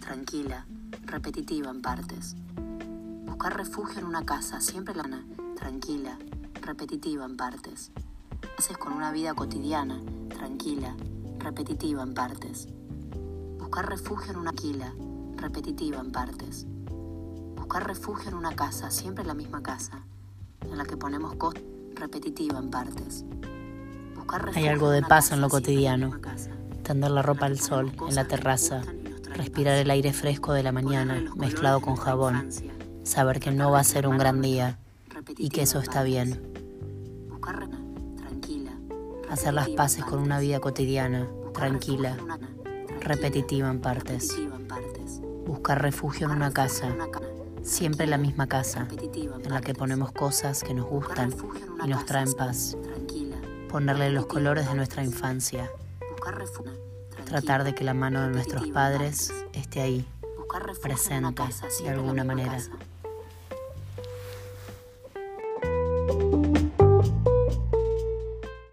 tranquila, repetitiva en partes. Buscar refugio en una casa, siempre lana, tranquila, repetitiva en partes. Haces con una vida cotidiana, tranquila, repetitiva en partes. Buscar refugio en una quila, repetitiva en partes. Buscar refugio en una casa, siempre la misma casa, en la que ponemos cosas repetitiva en partes. Hay algo de paz en lo cotidiano. Tender la ropa al sol, en la terraza, respirar el aire fresco de la mañana mezclado con jabón, saber que no va a ser un gran día y que eso está bien. Hacer las paces con una vida cotidiana, tranquila, repetitiva en partes. Buscar refugio en una casa, siempre la misma casa, en la que ponemos cosas que nos gustan y nos traen paz. Ponerle los colores de nuestra infancia. Tratar de que la mano de nuestros padres esté ahí, presente de alguna manera.